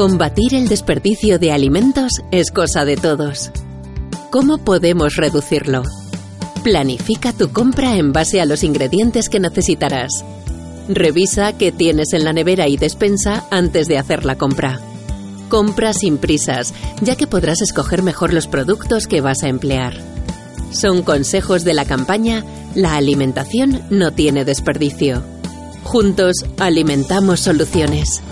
Combatir el desperdicio de alimentos es cosa de todos. ¿Cómo podemos reducirlo? Planifica tu compra en base a los ingredientes que necesitarás. Revisa qué tienes en la nevera y despensa antes de hacer la compra. Compra sin prisas, ya que podrás escoger mejor los productos que vas a emplear. Son consejos de la campaña La alimentación no tiene desperdicio. Juntos alimentamos soluciones.